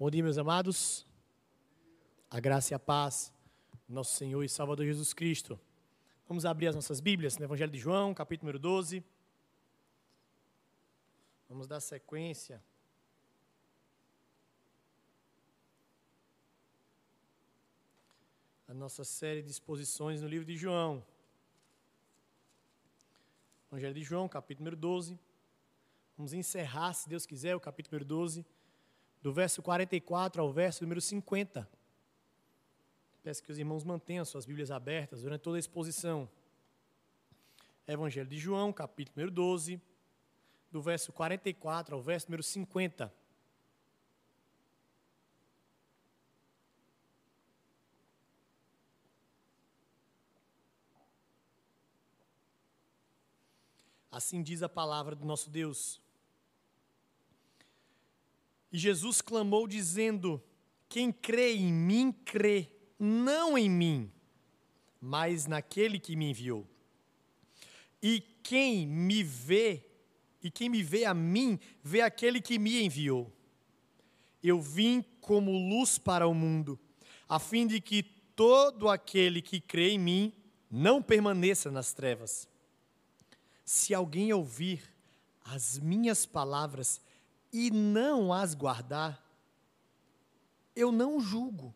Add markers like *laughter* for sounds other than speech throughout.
Bom dia, meus amados. A graça e a paz nosso Senhor e Salvador Jesus Cristo. Vamos abrir as nossas Bíblias no Evangelho de João, capítulo número 12. Vamos dar sequência. A nossa série de exposições no livro de João. Evangelho de João, capítulo número 12. Vamos encerrar, se Deus quiser, o capítulo número 12 do verso 44 ao verso número 50. Peço que os irmãos mantenham suas Bíblias abertas durante toda a exposição. Evangelho de João, capítulo número 12, do verso 44 ao verso número 50. Assim diz a palavra do nosso Deus. E Jesus clamou, dizendo: Quem crê em mim, crê não em mim, mas naquele que me enviou. E quem me vê, e quem me vê a mim, vê aquele que me enviou. Eu vim como luz para o mundo, a fim de que todo aquele que crê em mim não permaneça nas trevas. Se alguém ouvir as minhas palavras e não as guardar, eu não julgo.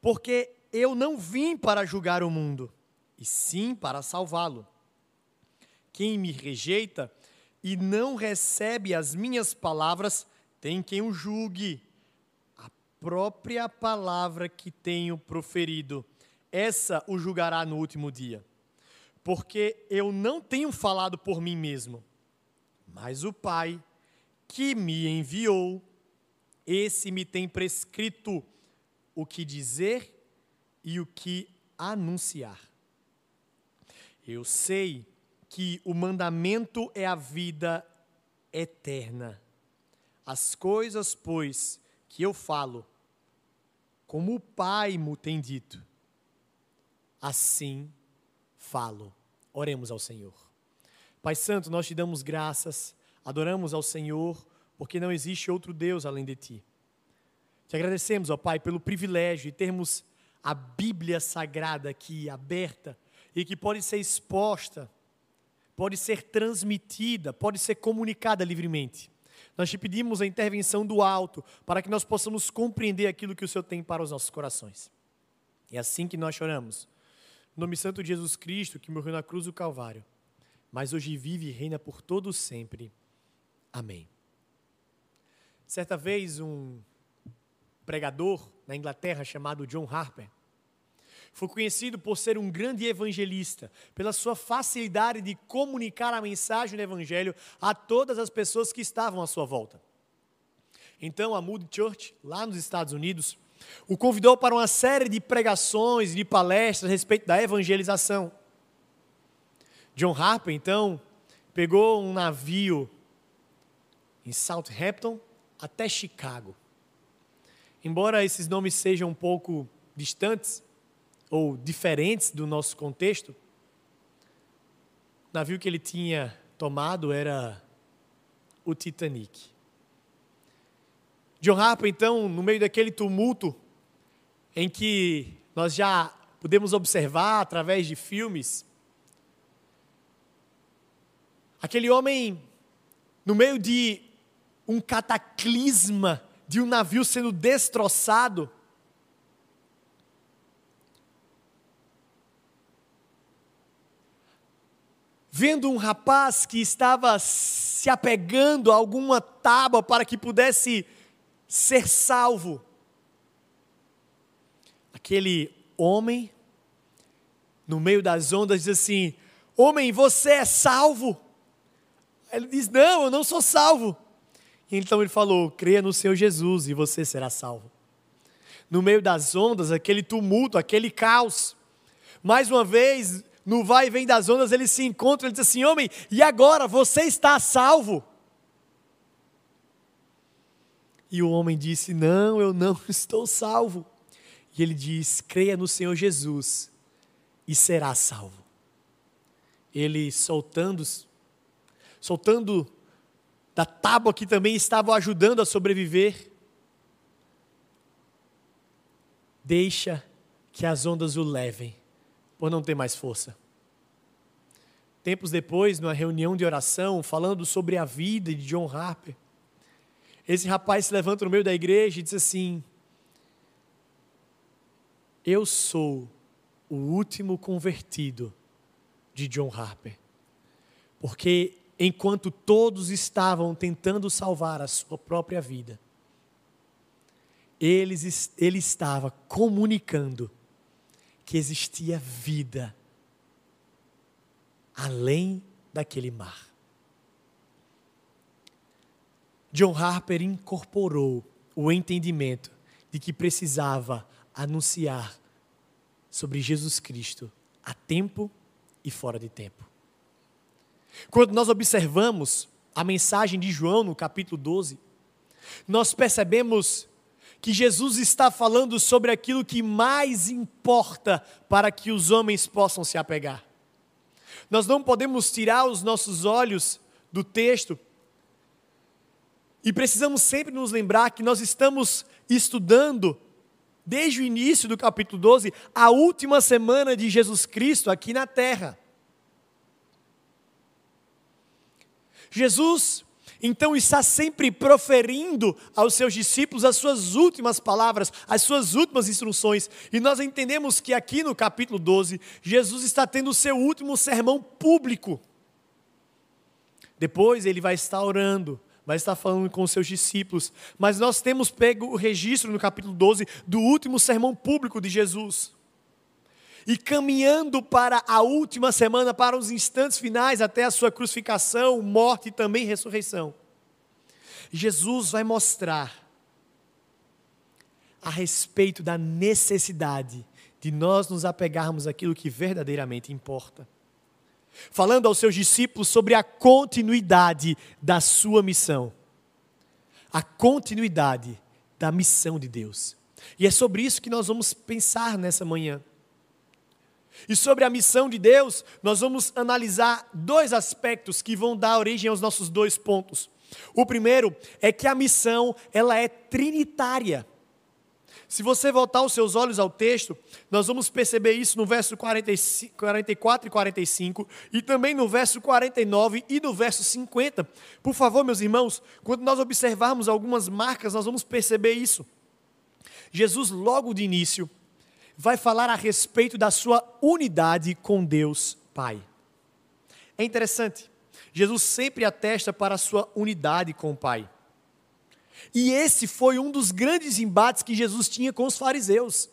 Porque eu não vim para julgar o mundo, e sim para salvá-lo. Quem me rejeita e não recebe as minhas palavras, tem quem o julgue. A própria palavra que tenho proferido, essa o julgará no último dia. Porque eu não tenho falado por mim mesmo, mas o Pai que me enviou, esse me tem prescrito o que dizer e o que anunciar. Eu sei que o mandamento é a vida eterna. As coisas, pois, que eu falo, como o Pai me tem dito, assim falo. Oremos ao Senhor. Pai Santo, nós te damos graças adoramos ao Senhor, porque não existe outro Deus além de ti. Te agradecemos, ó Pai, pelo privilégio de termos a Bíblia Sagrada aqui aberta e que pode ser exposta, pode ser transmitida, pode ser comunicada livremente. Nós te pedimos a intervenção do alto para que nós possamos compreender aquilo que o Senhor tem para os nossos corações. É assim que nós choramos. No nome santo de Jesus Cristo, que morreu na cruz do Calvário, mas hoje vive e reina por todos sempre. Amém. Certa vez, um pregador na Inglaterra chamado John Harper foi conhecido por ser um grande evangelista, pela sua facilidade de comunicar a mensagem do evangelho a todas as pessoas que estavam à sua volta. Então, a Moody Church, lá nos Estados Unidos, o convidou para uma série de pregações de palestras a respeito da evangelização. John Harper, então, pegou um navio em Southampton até Chicago. Embora esses nomes sejam um pouco distantes ou diferentes do nosso contexto, o navio que ele tinha tomado era o Titanic. John Harper, então, no meio daquele tumulto em que nós já podemos observar através de filmes, aquele homem, no meio de um cataclisma de um navio sendo destroçado. Vendo um rapaz que estava se apegando a alguma tábua para que pudesse ser salvo. Aquele homem, no meio das ondas, diz assim: Homem, você é salvo? Ele diz: Não, eu não sou salvo. Então ele falou: creia no Senhor Jesus e você será salvo. No meio das ondas, aquele tumulto, aquele caos. Mais uma vez, no vai e vem das ondas, ele se encontra, ele diz assim: Homem, e agora você está salvo? E o homem disse: Não, eu não *laughs* estou salvo. E ele diz: Creia no Senhor Jesus e será salvo. Ele soltando, soltando da tábua que também estavam ajudando a sobreviver. Deixa que as ondas o levem, por não ter mais força. Tempos depois, numa reunião de oração, falando sobre a vida de John Harper, esse rapaz se levanta no meio da igreja e diz assim: Eu sou o último convertido de John Harper. Porque enquanto todos estavam tentando salvar a sua própria vida, ele, ele estava comunicando que existia vida além daquele mar. John Harper incorporou o entendimento de que precisava anunciar sobre Jesus Cristo a tempo e fora de tempo. Quando nós observamos a mensagem de João no capítulo 12, nós percebemos que Jesus está falando sobre aquilo que mais importa para que os homens possam se apegar. Nós não podemos tirar os nossos olhos do texto e precisamos sempre nos lembrar que nós estamos estudando, desde o início do capítulo 12, a última semana de Jesus Cristo aqui na terra. Jesus então está sempre proferindo aos seus discípulos as suas últimas palavras, as suas últimas instruções. E nós entendemos que aqui no capítulo 12, Jesus está tendo o seu último sermão público. Depois ele vai estar orando, vai estar falando com os seus discípulos. Mas nós temos pego o registro no capítulo 12 do último sermão público de Jesus e caminhando para a última semana, para os instantes finais, até a sua crucificação, morte e também ressurreição, Jesus vai mostrar a respeito da necessidade de nós nos apegarmos àquilo que verdadeiramente importa. Falando aos seus discípulos sobre a continuidade da sua missão. A continuidade da missão de Deus. E é sobre isso que nós vamos pensar nessa manhã. E sobre a missão de Deus, nós vamos analisar dois aspectos que vão dar origem aos nossos dois pontos. O primeiro é que a missão, ela é trinitária. Se você voltar os seus olhos ao texto, nós vamos perceber isso no verso 45, 44 e 45, e também no verso 49 e no verso 50. Por favor, meus irmãos, quando nós observarmos algumas marcas, nós vamos perceber isso. Jesus, logo de início, vai falar a respeito da sua unidade com Deus Pai. É interessante, Jesus sempre atesta para a sua unidade com o Pai. E esse foi um dos grandes embates que Jesus tinha com os fariseus.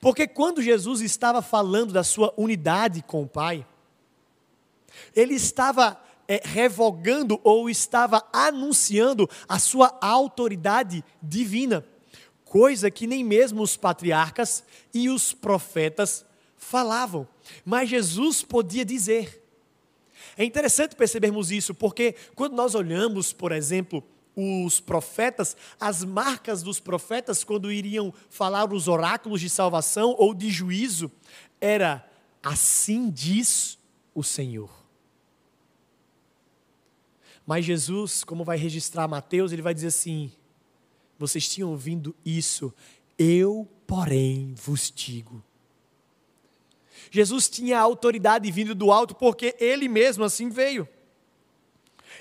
Porque quando Jesus estava falando da sua unidade com o Pai, ele estava é, revogando ou estava anunciando a sua autoridade divina coisa que nem mesmo os patriarcas e os profetas falavam, mas Jesus podia dizer. É interessante percebermos isso, porque quando nós olhamos, por exemplo, os profetas, as marcas dos profetas quando iriam falar os oráculos de salvação ou de juízo, era assim diz o Senhor. Mas Jesus, como vai registrar Mateus, ele vai dizer assim: vocês tinham ouvido isso, eu, porém, vos digo. Jesus tinha autoridade vindo do alto porque ele mesmo assim veio.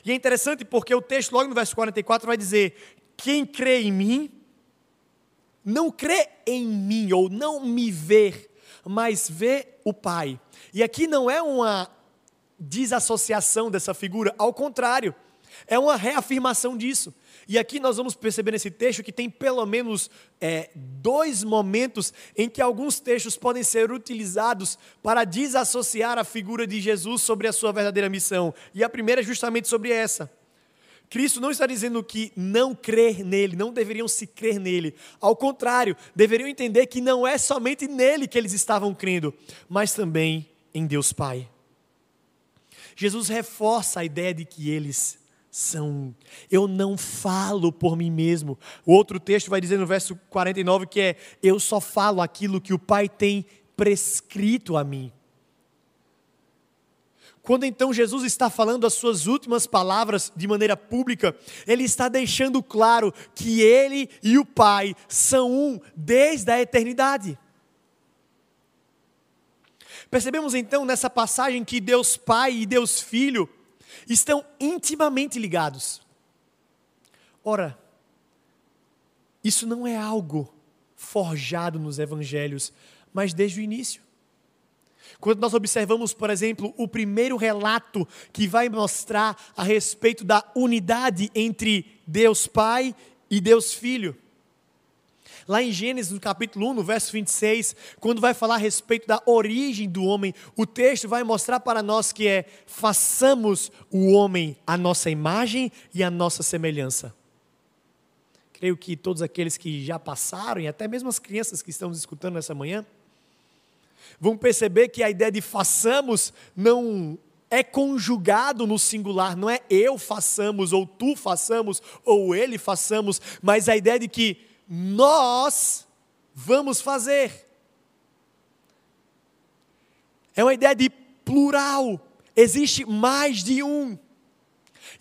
E é interessante porque o texto, logo no verso 44, vai dizer: Quem crê em mim, não crê em mim, ou não me vê, mas vê o Pai. E aqui não é uma desassociação dessa figura, ao contrário, é uma reafirmação disso. E aqui nós vamos perceber nesse texto que tem pelo menos é, dois momentos em que alguns textos podem ser utilizados para desassociar a figura de Jesus sobre a sua verdadeira missão. E a primeira é justamente sobre essa. Cristo não está dizendo que não crer nele, não deveriam se crer nele. Ao contrário, deveriam entender que não é somente nele que eles estavam crendo, mas também em Deus Pai. Jesus reforça a ideia de que eles são. Eu não falo por mim mesmo. O outro texto vai dizer no verso 49 que é: Eu só falo aquilo que o Pai tem prescrito a mim. Quando então Jesus está falando as suas últimas palavras de maneira pública, ele está deixando claro que ele e o Pai são um desde a eternidade. Percebemos então nessa passagem que Deus Pai e Deus Filho estão intimamente ligados. Ora, isso não é algo forjado nos evangelhos, mas desde o início. Quando nós observamos, por exemplo, o primeiro relato que vai mostrar a respeito da unidade entre Deus Pai e Deus Filho. Lá em Gênesis, no capítulo 1, no verso 26, quando vai falar a respeito da origem do homem, o texto vai mostrar para nós que é: façamos o homem a nossa imagem e a nossa semelhança. Creio que todos aqueles que já passaram, e até mesmo as crianças que estão escutando nessa manhã, vão perceber que a ideia de façamos não é conjugado no singular, não é eu façamos, ou tu façamos, ou ele façamos, mas a ideia de que nós vamos fazer. É uma ideia de plural, existe mais de um.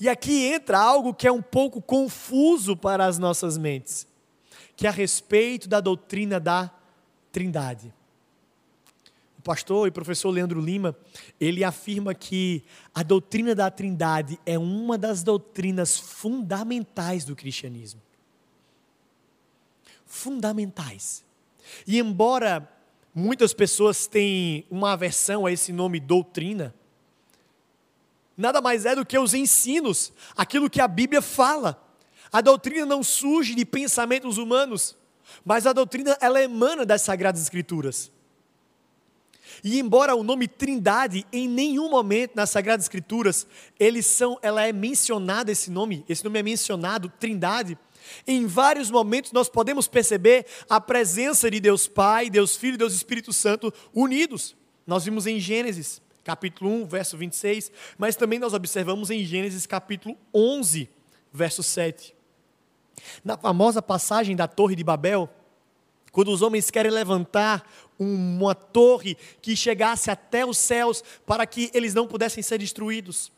E aqui entra algo que é um pouco confuso para as nossas mentes, que é a respeito da doutrina da Trindade. O pastor e professor Leandro Lima, ele afirma que a doutrina da Trindade é uma das doutrinas fundamentais do cristianismo fundamentais. E embora muitas pessoas tenham uma aversão a esse nome doutrina, nada mais é do que os ensinos, aquilo que a Bíblia fala. A doutrina não surge de pensamentos humanos, mas a doutrina ela emana das sagradas escrituras. E embora o nome Trindade em nenhum momento nas sagradas escrituras, eles são, ela é mencionada esse nome, esse nome é mencionado Trindade, em vários momentos nós podemos perceber a presença de Deus Pai, Deus Filho e Deus Espírito Santo unidos. Nós vimos em Gênesis, capítulo 1, verso 26, mas também nós observamos em Gênesis, capítulo 11, verso 7. Na famosa passagem da Torre de Babel, quando os homens querem levantar uma torre que chegasse até os céus para que eles não pudessem ser destruídos.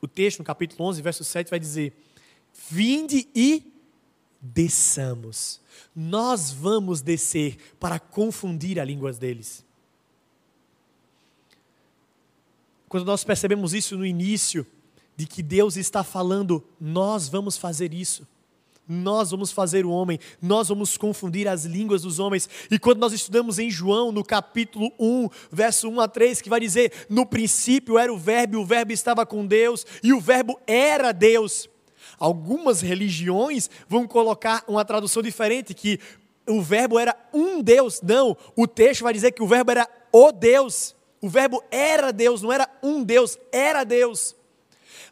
O texto, no capítulo 11, verso 7, vai dizer: Vinde e desçamos. Nós vamos descer para confundir a língua deles. Quando nós percebemos isso no início, de que Deus está falando, nós vamos fazer isso. Nós vamos fazer o homem, nós vamos confundir as línguas dos homens. E quando nós estudamos em João, no capítulo 1, verso 1 a 3, que vai dizer: No princípio era o Verbo, e o Verbo estava com Deus, e o Verbo era Deus. Algumas religiões vão colocar uma tradução diferente, que o verbo era um Deus. Não, o texto vai dizer que o verbo era o Deus. O verbo era Deus, não era um Deus, era Deus.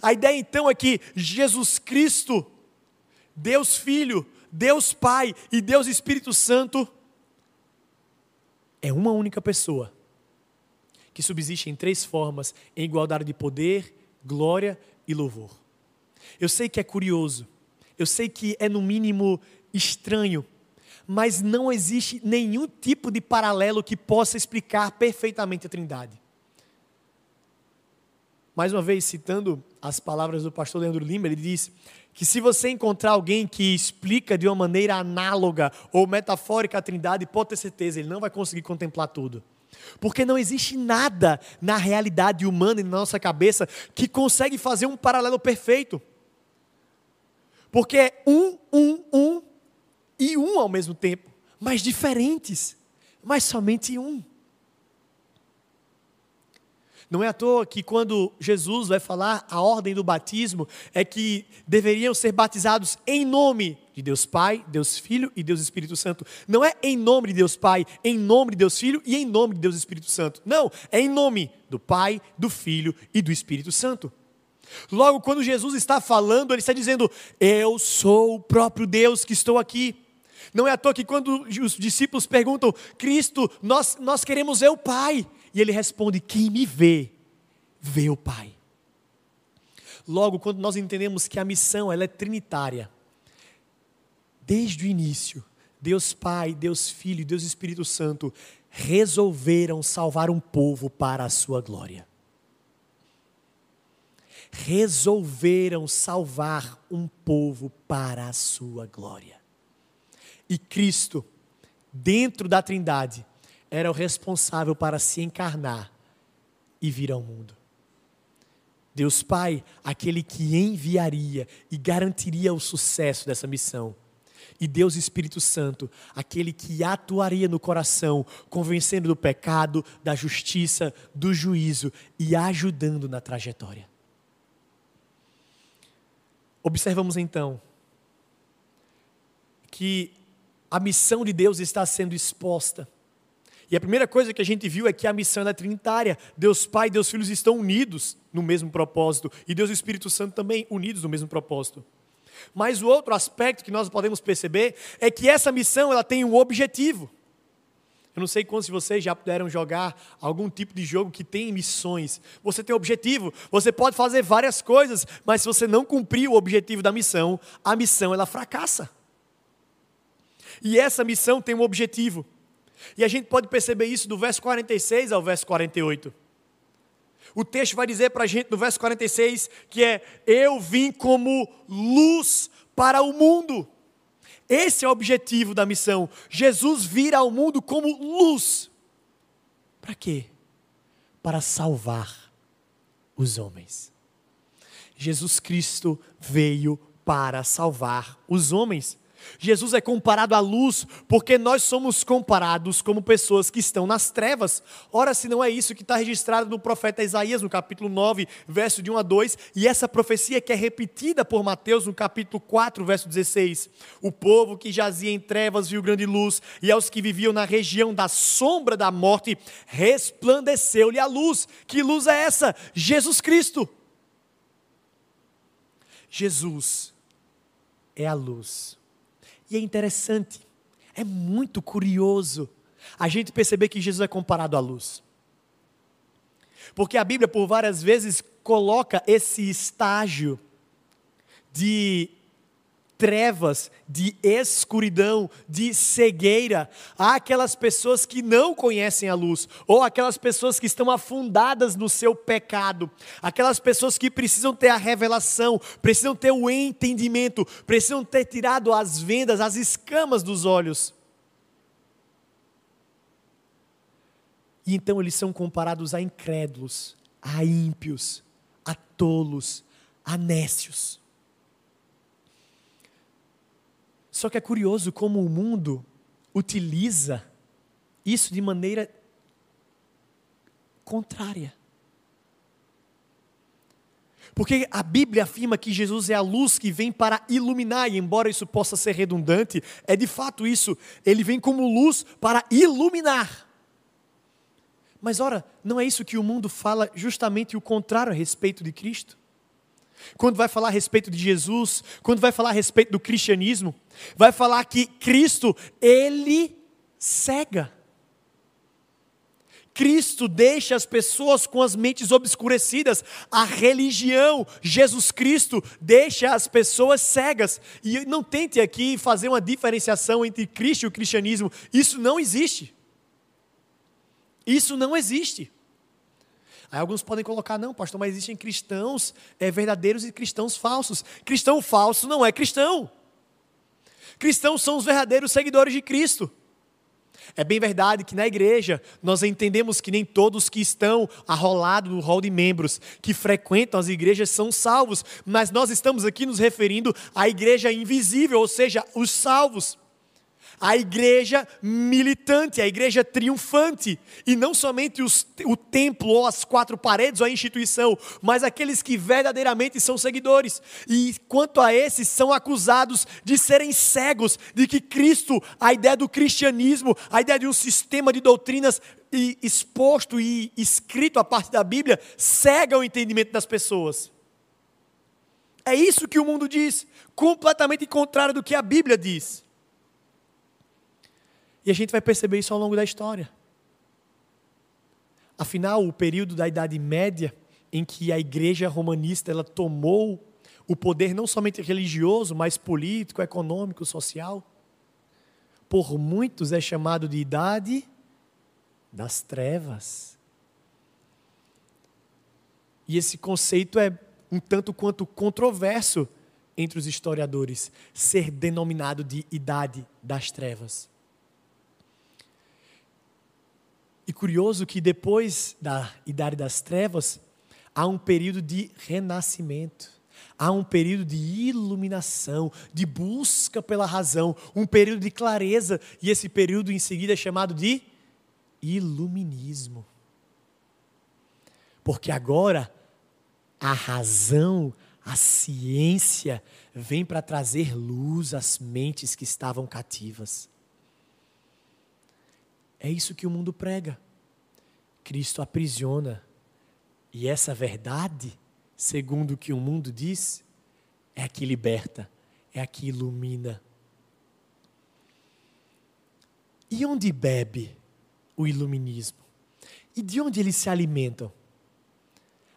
A ideia então é que Jesus Cristo, Deus Filho, Deus Pai e Deus Espírito Santo é uma única pessoa que subsiste em três formas, em igualdade de poder, glória e louvor. Eu sei que é curioso, eu sei que é no mínimo estranho, mas não existe nenhum tipo de paralelo que possa explicar perfeitamente a Trindade. Mais uma vez, citando as palavras do pastor Leandro Lima, ele diz que se você encontrar alguém que explica de uma maneira análoga ou metafórica a Trindade, pode ter certeza, ele não vai conseguir contemplar tudo. Porque não existe nada na realidade humana e na nossa cabeça que consegue fazer um paralelo perfeito. Porque é um, um, um e um ao mesmo tempo, mas diferentes, mas somente um. Não é à toa que quando Jesus vai falar a ordem do batismo é que deveriam ser batizados em nome de Deus Pai, Deus Filho e Deus Espírito Santo. Não é em nome de Deus Pai, em nome de Deus Filho e em nome de Deus Espírito Santo. Não, é em nome do Pai, do Filho e do Espírito Santo. Logo, quando Jesus está falando, ele está dizendo: Eu sou o próprio Deus que estou aqui. Não é à toa que quando os discípulos perguntam, Cristo, nós, nós queremos ver o Pai. E ele responde: Quem me vê, vê o Pai. Logo, quando nós entendemos que a missão ela é trinitária, desde o início, Deus Pai, Deus Filho e Deus Espírito Santo resolveram salvar um povo para a sua glória. Resolveram salvar um povo para a sua glória. E Cristo, dentro da Trindade, era o responsável para se encarnar e vir ao mundo. Deus Pai, aquele que enviaria e garantiria o sucesso dessa missão. E Deus Espírito Santo, aquele que atuaria no coração, convencendo do pecado, da justiça, do juízo e ajudando na trajetória. Observamos então que a missão de Deus está sendo exposta. E a primeira coisa que a gente viu é que a missão é trinitária. Deus Pai e Deus Filhos estão unidos no mesmo propósito. E Deus e Espírito Santo também unidos no mesmo propósito. Mas o outro aspecto que nós podemos perceber é que essa missão ela tem um objetivo. Eu não sei quantos de vocês já puderam jogar algum tipo de jogo que tem missões. Você tem objetivo, você pode fazer várias coisas, mas se você não cumprir o objetivo da missão, a missão ela fracassa. E essa missão tem um objetivo. E a gente pode perceber isso do verso 46 ao verso 48. O texto vai dizer para a gente no verso 46 que é: Eu vim como luz para o mundo. Esse é o objetivo da missão. Jesus vir ao mundo como luz. Para quê? Para salvar os homens. Jesus Cristo veio para salvar os homens. Jesus é comparado à luz porque nós somos comparados como pessoas que estão nas trevas. Ora, se não é isso que está registrado no profeta Isaías, no capítulo 9, verso de 1 a 2, e essa profecia que é repetida por Mateus no capítulo 4, verso 16. O povo que jazia em trevas viu grande luz, e aos que viviam na região da sombra da morte, resplandeceu-lhe a luz. Que luz é essa? Jesus Cristo. Jesus é a luz e é interessante, é muito curioso a gente perceber que Jesus é comparado à luz. Porque a Bíblia, por várias vezes, coloca esse estágio de trevas, de escuridão, de cegueira. Há aquelas pessoas que não conhecem a luz, ou aquelas pessoas que estão afundadas no seu pecado, aquelas pessoas que precisam ter a revelação, precisam ter o entendimento, precisam ter tirado as vendas, as escamas dos olhos. E então eles são comparados a incrédulos, a ímpios, a tolos, a nécios. Só que é curioso como o mundo utiliza isso de maneira contrária. Porque a Bíblia afirma que Jesus é a luz que vem para iluminar, e embora isso possa ser redundante, é de fato isso, ele vem como luz para iluminar. Mas ora, não é isso que o mundo fala justamente o contrário a respeito de Cristo? Quando vai falar a respeito de Jesus, quando vai falar a respeito do cristianismo, vai falar que Cristo, ele cega. Cristo deixa as pessoas com as mentes obscurecidas. A religião, Jesus Cristo, deixa as pessoas cegas. E não tente aqui fazer uma diferenciação entre Cristo e o cristianismo. Isso não existe. Isso não existe. Aí alguns podem colocar, não, pastor, mas existem cristãos é, verdadeiros e cristãos falsos. Cristão falso não é cristão. Cristãos são os verdadeiros seguidores de Cristo. É bem verdade que na igreja nós entendemos que nem todos que estão arrolados no hall de membros, que frequentam as igrejas, são salvos, mas nós estamos aqui nos referindo à igreja invisível, ou seja, os salvos a igreja militante, a igreja triunfante, e não somente os, o templo ou as quatro paredes ou a instituição, mas aqueles que verdadeiramente são seguidores. E quanto a esses, são acusados de serem cegos, de que Cristo, a ideia do cristianismo, a ideia de um sistema de doutrinas exposto e escrito a parte da Bíblia, cega o entendimento das pessoas. É isso que o mundo diz, completamente contrário do que a Bíblia diz. E a gente vai perceber isso ao longo da história. Afinal, o período da Idade Média, em que a igreja romanista ela tomou o poder não somente religioso, mas político, econômico, social, por muitos é chamado de Idade das Trevas. E esse conceito é um tanto quanto controverso entre os historiadores ser denominado de Idade das Trevas. E curioso que depois da Idade das Trevas, há um período de renascimento, há um período de iluminação, de busca pela razão, um período de clareza, e esse período em seguida é chamado de iluminismo. Porque agora a razão, a ciência vem para trazer luz às mentes que estavam cativas. É isso que o mundo prega. Cristo aprisiona. E essa verdade, segundo o que o mundo diz, é a que liberta, é a que ilumina. E onde bebe o iluminismo? E de onde eles se alimentam?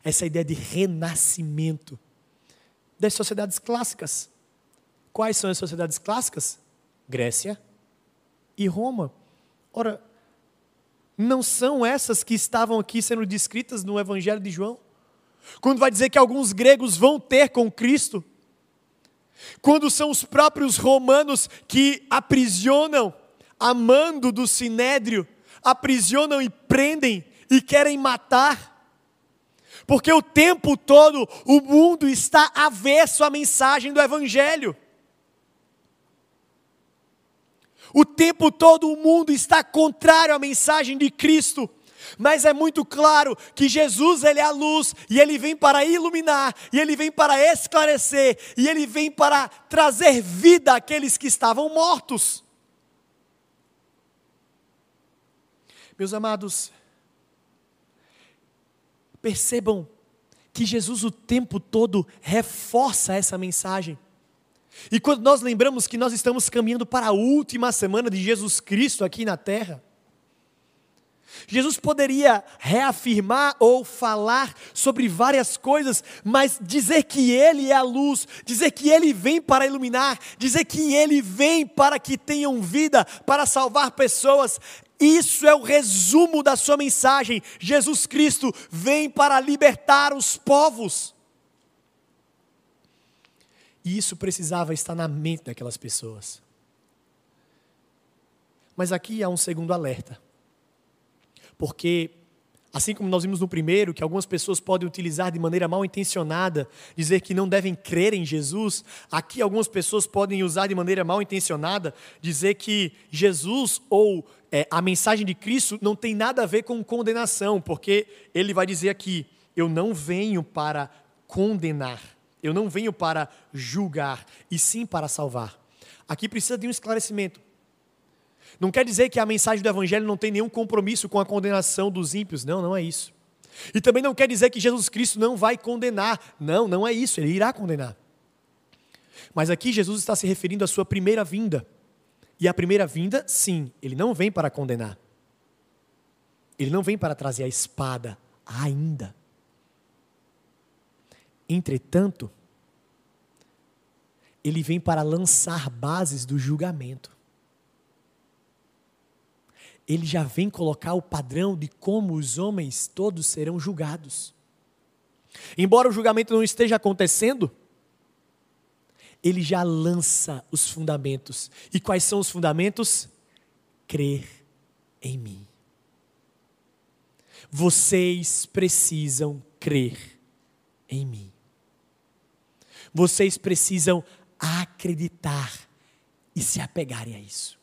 Essa ideia de renascimento das sociedades clássicas. Quais são as sociedades clássicas? Grécia e Roma. Ora, não são essas que estavam aqui sendo descritas no Evangelho de João? Quando vai dizer que alguns gregos vão ter com Cristo? Quando são os próprios romanos que aprisionam, amando do sinédrio, aprisionam e prendem e querem matar? Porque o tempo todo o mundo está avesso à mensagem do Evangelho. O tempo todo o mundo está contrário à mensagem de Cristo. Mas é muito claro que Jesus ele é a luz e ele vem para iluminar, e ele vem para esclarecer, e ele vem para trazer vida àqueles que estavam mortos. Meus amados, percebam que Jesus o tempo todo reforça essa mensagem. E quando nós lembramos que nós estamos caminhando para a última semana de Jesus Cristo aqui na terra, Jesus poderia reafirmar ou falar sobre várias coisas, mas dizer que Ele é a luz, dizer que Ele vem para iluminar, dizer que Ele vem para que tenham vida, para salvar pessoas, isso é o resumo da sua mensagem. Jesus Cristo vem para libertar os povos. E isso precisava estar na mente daquelas pessoas. Mas aqui há um segundo alerta. Porque, assim como nós vimos no primeiro, que algumas pessoas podem utilizar de maneira mal intencionada, dizer que não devem crer em Jesus, aqui algumas pessoas podem usar de maneira mal intencionada, dizer que Jesus ou é, a mensagem de Cristo não tem nada a ver com condenação, porque ele vai dizer aqui: eu não venho para condenar eu não venho para julgar, e sim para salvar. Aqui precisa de um esclarecimento. Não quer dizer que a mensagem do Evangelho não tem nenhum compromisso com a condenação dos ímpios. Não, não é isso. E também não quer dizer que Jesus Cristo não vai condenar. Não, não é isso. Ele irá condenar. Mas aqui Jesus está se referindo à sua primeira vinda. E a primeira vinda, sim, ele não vem para condenar. Ele não vem para trazer a espada ainda. Entretanto, ele vem para lançar bases do julgamento. Ele já vem colocar o padrão de como os homens todos serão julgados. Embora o julgamento não esteja acontecendo, ele já lança os fundamentos. E quais são os fundamentos? Crer em mim. Vocês precisam crer em mim. Vocês precisam acreditar e se apegarem a isso.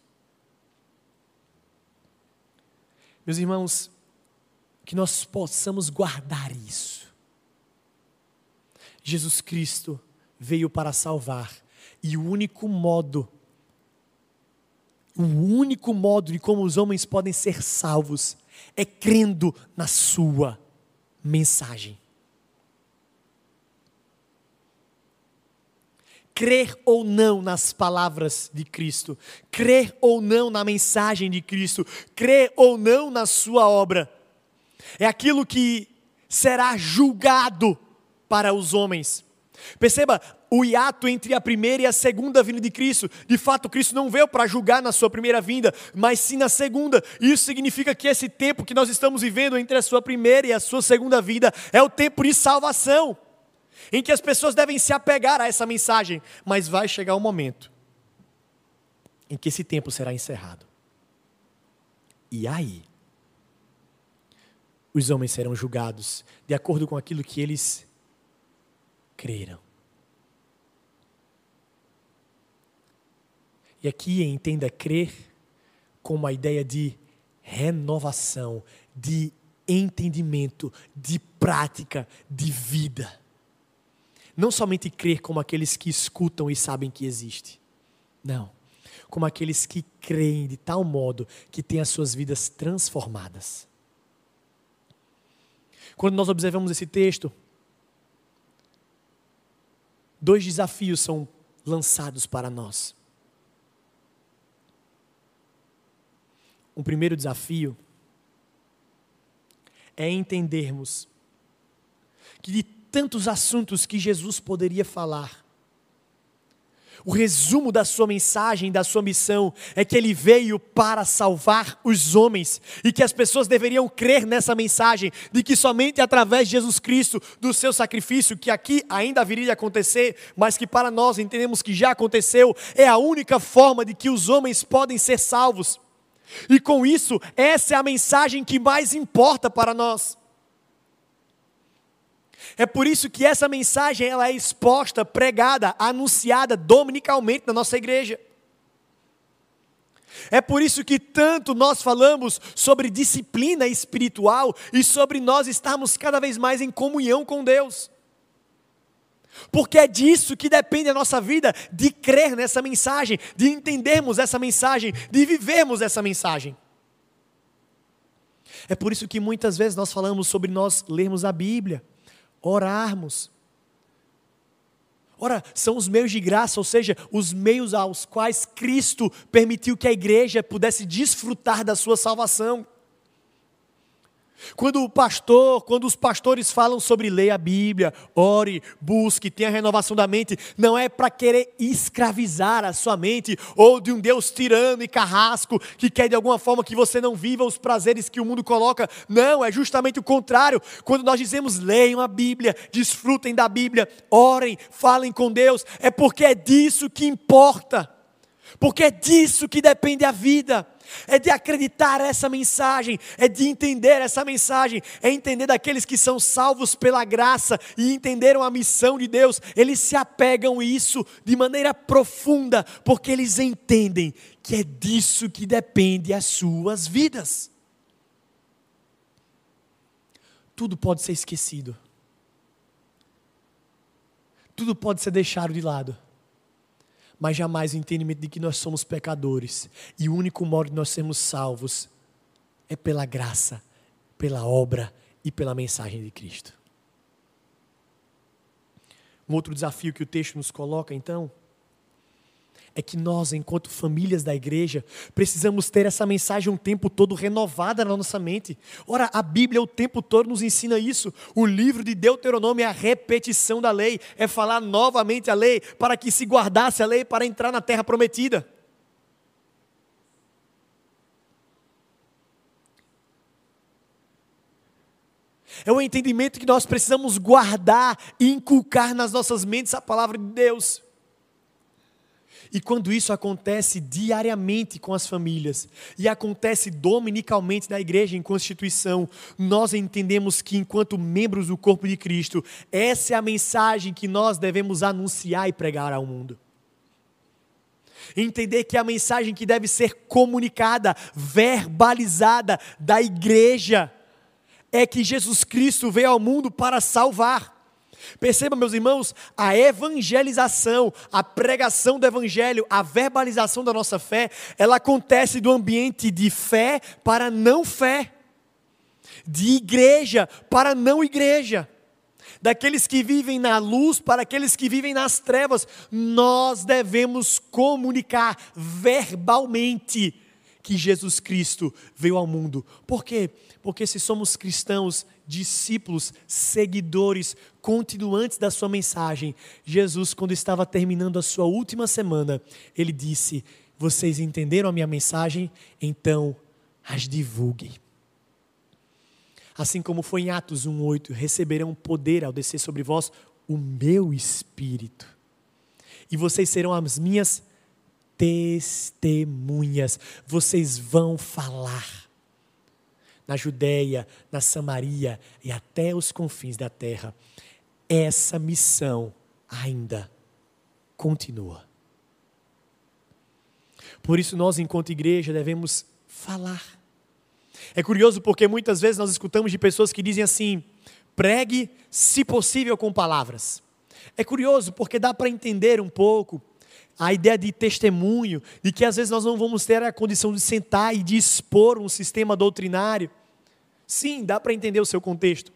Meus irmãos, que nós possamos guardar isso. Jesus Cristo veio para salvar, e o único modo, o único modo de como os homens podem ser salvos é crendo na Sua mensagem. Crer ou não nas palavras de Cristo, crer ou não na mensagem de Cristo, crer ou não na sua obra. É aquilo que será julgado para os homens. Perceba o hiato entre a primeira e a segunda vinda de Cristo. De fato, Cristo não veio para julgar na sua primeira vinda, mas sim na segunda. Isso significa que esse tempo que nós estamos vivendo entre a sua primeira e a sua segunda vida é o tempo de salvação. Em que as pessoas devem se apegar a essa mensagem, mas vai chegar um momento em que esse tempo será encerrado. E aí, os homens serão julgados de acordo com aquilo que eles creram. E aqui entenda crer como a ideia de renovação, de entendimento, de prática, de vida. Não somente crer como aqueles que escutam e sabem que existe. Não. Como aqueles que creem de tal modo que têm as suas vidas transformadas. Quando nós observamos esse texto, dois desafios são lançados para nós. O primeiro desafio é entendermos que de tantos assuntos que Jesus poderia falar, o resumo da sua mensagem, da sua missão, é que ele veio para salvar os homens e que as pessoas deveriam crer nessa mensagem, de que somente através de Jesus Cristo, do seu sacrifício, que aqui ainda viria a acontecer, mas que para nós entendemos que já aconteceu, é a única forma de que os homens podem ser salvos. E com isso, essa é a mensagem que mais importa para nós. É por isso que essa mensagem ela é exposta, pregada, anunciada dominicalmente na nossa igreja. É por isso que tanto nós falamos sobre disciplina espiritual e sobre nós estarmos cada vez mais em comunhão com Deus. Porque é disso que depende a nossa vida, de crer nessa mensagem, de entendermos essa mensagem, de vivermos essa mensagem. É por isso que muitas vezes nós falamos sobre nós lermos a Bíblia, orarmos. Ora, são os meios de graça, ou seja, os meios aos quais Cristo permitiu que a igreja pudesse desfrutar da sua salvação. Quando o pastor, quando os pastores falam sobre ler a Bíblia, ore, busque, tenha renovação da mente, não é para querer escravizar a sua mente ou de um Deus tirano e carrasco que quer de alguma forma que você não viva os prazeres que o mundo coloca. Não, é justamente o contrário. Quando nós dizemos leiam a Bíblia, desfrutem da Bíblia, orem, falem com Deus, é porque é disso que importa. Porque é disso que depende a vida é de acreditar essa mensagem, é de entender essa mensagem, é entender daqueles que são salvos pela graça e entenderam a missão de Deus, eles se apegam a isso de maneira profunda, porque eles entendem que é disso que depende as suas vidas. Tudo pode ser esquecido, tudo pode ser deixado de lado mas jamais o entendimento de que nós somos pecadores e o único modo de nós sermos salvos é pela graça, pela obra e pela mensagem de Cristo. Um outro desafio que o texto nos coloca, então, é que nós, enquanto famílias da igreja, precisamos ter essa mensagem o tempo todo renovada na nossa mente. Ora, a Bíblia o tempo todo nos ensina isso. O livro de Deuteronômio é a repetição da lei, é falar novamente a lei, para que se guardasse a lei para entrar na terra prometida. É o entendimento que nós precisamos guardar e inculcar nas nossas mentes a palavra de Deus. E quando isso acontece diariamente com as famílias e acontece dominicalmente na igreja em constituição, nós entendemos que, enquanto membros do corpo de Cristo, essa é a mensagem que nós devemos anunciar e pregar ao mundo. Entender que é a mensagem que deve ser comunicada, verbalizada da igreja, é que Jesus Cristo veio ao mundo para salvar. Perceba, meus irmãos, a evangelização, a pregação do evangelho, a verbalização da nossa fé, ela acontece do ambiente de fé para não fé, de igreja para não igreja, daqueles que vivem na luz para aqueles que vivem nas trevas. Nós devemos comunicar verbalmente que Jesus Cristo veio ao mundo. Por quê? Porque se somos cristãos, discípulos, seguidores, continuantes da sua mensagem, Jesus, quando estava terminando a sua última semana, ele disse: Vocês entenderam a minha mensagem? Então as divulguem. Assim como foi em Atos 1,8: receberão poder ao descer sobre vós o meu espírito. E vocês serão as minhas testemunhas. Vocês vão falar na Judéia, na Samaria e até os confins da terra. Essa missão ainda continua. Por isso, nós, enquanto igreja, devemos falar. É curioso porque muitas vezes nós escutamos de pessoas que dizem assim: pregue, se possível, com palavras. É curioso porque dá para entender um pouco a ideia de testemunho, de que às vezes nós não vamos ter a condição de sentar e de expor um sistema doutrinário. Sim, dá para entender o seu contexto.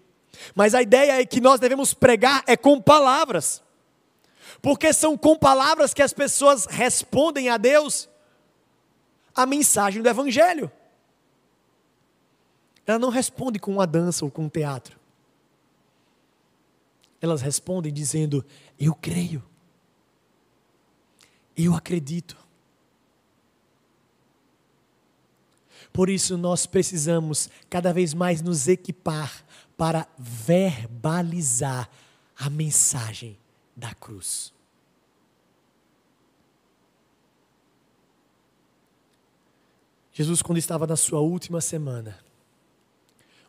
Mas a ideia é que nós devemos pregar é com palavras. Porque são com palavras que as pessoas respondem a Deus a mensagem do Evangelho. Ela não responde com uma dança ou com um teatro. Elas respondem dizendo: Eu creio. Eu acredito. Por isso nós precisamos cada vez mais nos equipar para verbalizar a mensagem da cruz. Jesus, quando estava na sua última semana,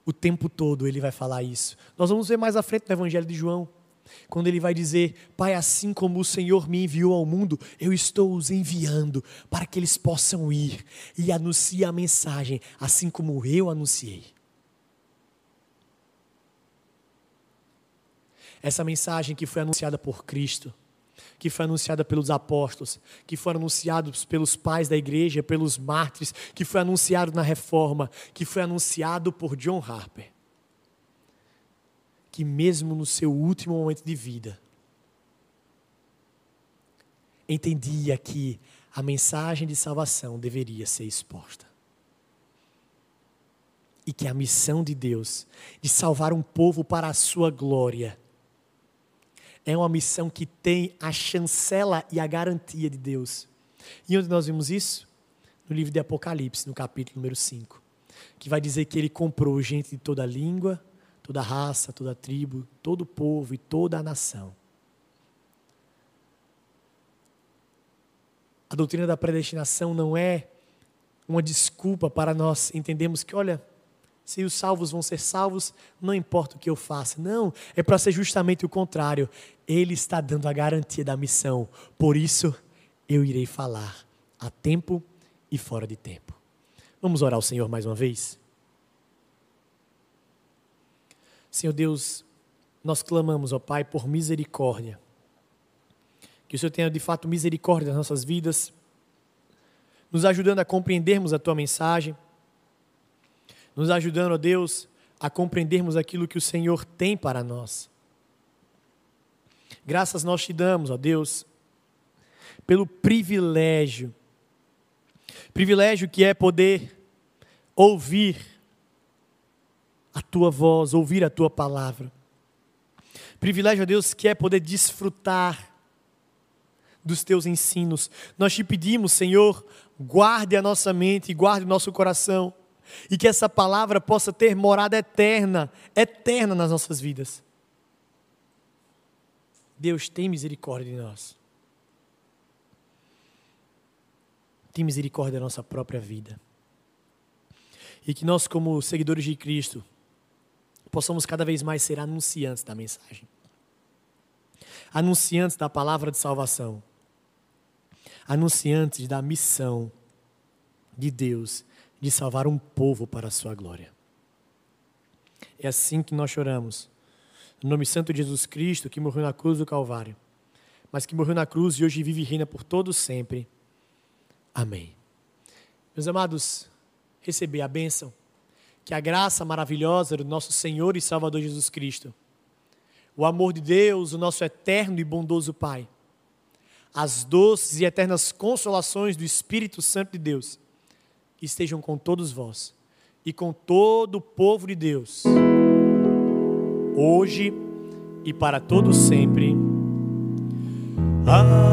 o tempo todo ele vai falar isso. Nós vamos ver mais à frente no Evangelho de João, quando ele vai dizer: Pai, assim como o Senhor me enviou ao mundo, eu estou os enviando para que eles possam ir e anunciar a mensagem, assim como eu anunciei. Essa mensagem que foi anunciada por Cristo que foi anunciada pelos apóstolos, que foi anunciado pelos pais da igreja, pelos mártires, que foi anunciado na reforma, que foi anunciado por John Harper. Que mesmo no seu último momento de vida, entendia que a mensagem de salvação deveria ser exposta. E que a missão de Deus de salvar um povo para a sua glória é uma missão que tem a chancela e a garantia de Deus. E onde nós vimos isso? No livro de Apocalipse, no capítulo número 5, que vai dizer que ele comprou gente de toda língua, toda raça, toda tribo, todo povo e toda a nação. A doutrina da predestinação não é uma desculpa para nós entendermos que, olha, se os salvos vão ser salvos, não importa o que eu faça. Não, é para ser justamente o contrário. Ele está dando a garantia da missão. Por isso, eu irei falar a tempo e fora de tempo. Vamos orar ao Senhor mais uma vez? Senhor Deus, nós clamamos, ó Pai, por misericórdia. Que o Senhor tenha de fato misericórdia das nossas vidas, nos ajudando a compreendermos a tua mensagem nos ajudando, ó Deus, a compreendermos aquilo que o Senhor tem para nós. Graças nós te damos, ó Deus, pelo privilégio, privilégio que é poder ouvir tua voz, ouvir a tua palavra. Privilégio, ó Deus, que é poder desfrutar dos teus ensinos. Nós te pedimos, Senhor, guarde a nossa mente, guarde o nosso coração e que essa palavra possa ter morada eterna, eterna nas nossas vidas. Deus tem misericórdia de nós. Tem misericórdia da nossa própria vida. E que nós, como seguidores de Cristo, possamos cada vez mais ser anunciantes da mensagem. Anunciantes da palavra de salvação. Anunciantes da missão de Deus de salvar um povo para a sua glória. É assim que nós choramos. No nome santo de Jesus Cristo, que morreu na cruz do Calvário, mas que morreu na cruz e hoje vive e reina por todos sempre. Amém. Meus amados, receber a bênção, que a graça maravilhosa do nosso Senhor e Salvador Jesus Cristo, o amor de Deus, o nosso eterno e bondoso Pai, as doces e eternas consolações do Espírito Santo de Deus, estejam com todos vós e com todo o povo de Deus, hoje e para todos sempre. Amém.